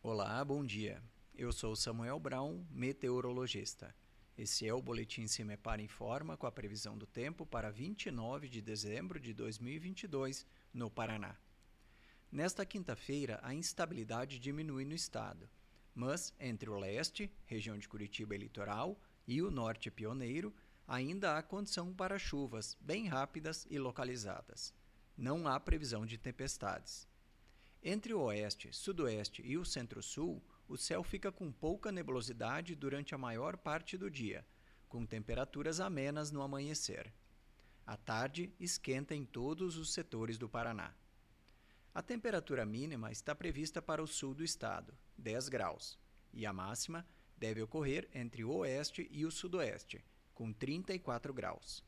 Olá, bom dia. Eu sou Samuel Brown, meteorologista. Esse é o Boletim Cimepar Informa com a previsão do tempo para 29 de dezembro de 2022, no Paraná. Nesta quinta-feira, a instabilidade diminui no estado, mas entre o leste, região de Curitiba e litoral, e o norte pioneiro, ainda há condição para chuvas bem rápidas e localizadas. Não há previsão de tempestades. Entre o oeste, sudoeste e o centro-sul, o céu fica com pouca nebulosidade durante a maior parte do dia, com temperaturas amenas no amanhecer. À tarde, esquenta em todos os setores do Paraná. A temperatura mínima está prevista para o sul do estado, 10 graus, e a máxima deve ocorrer entre o oeste e o sudoeste, com 34 graus.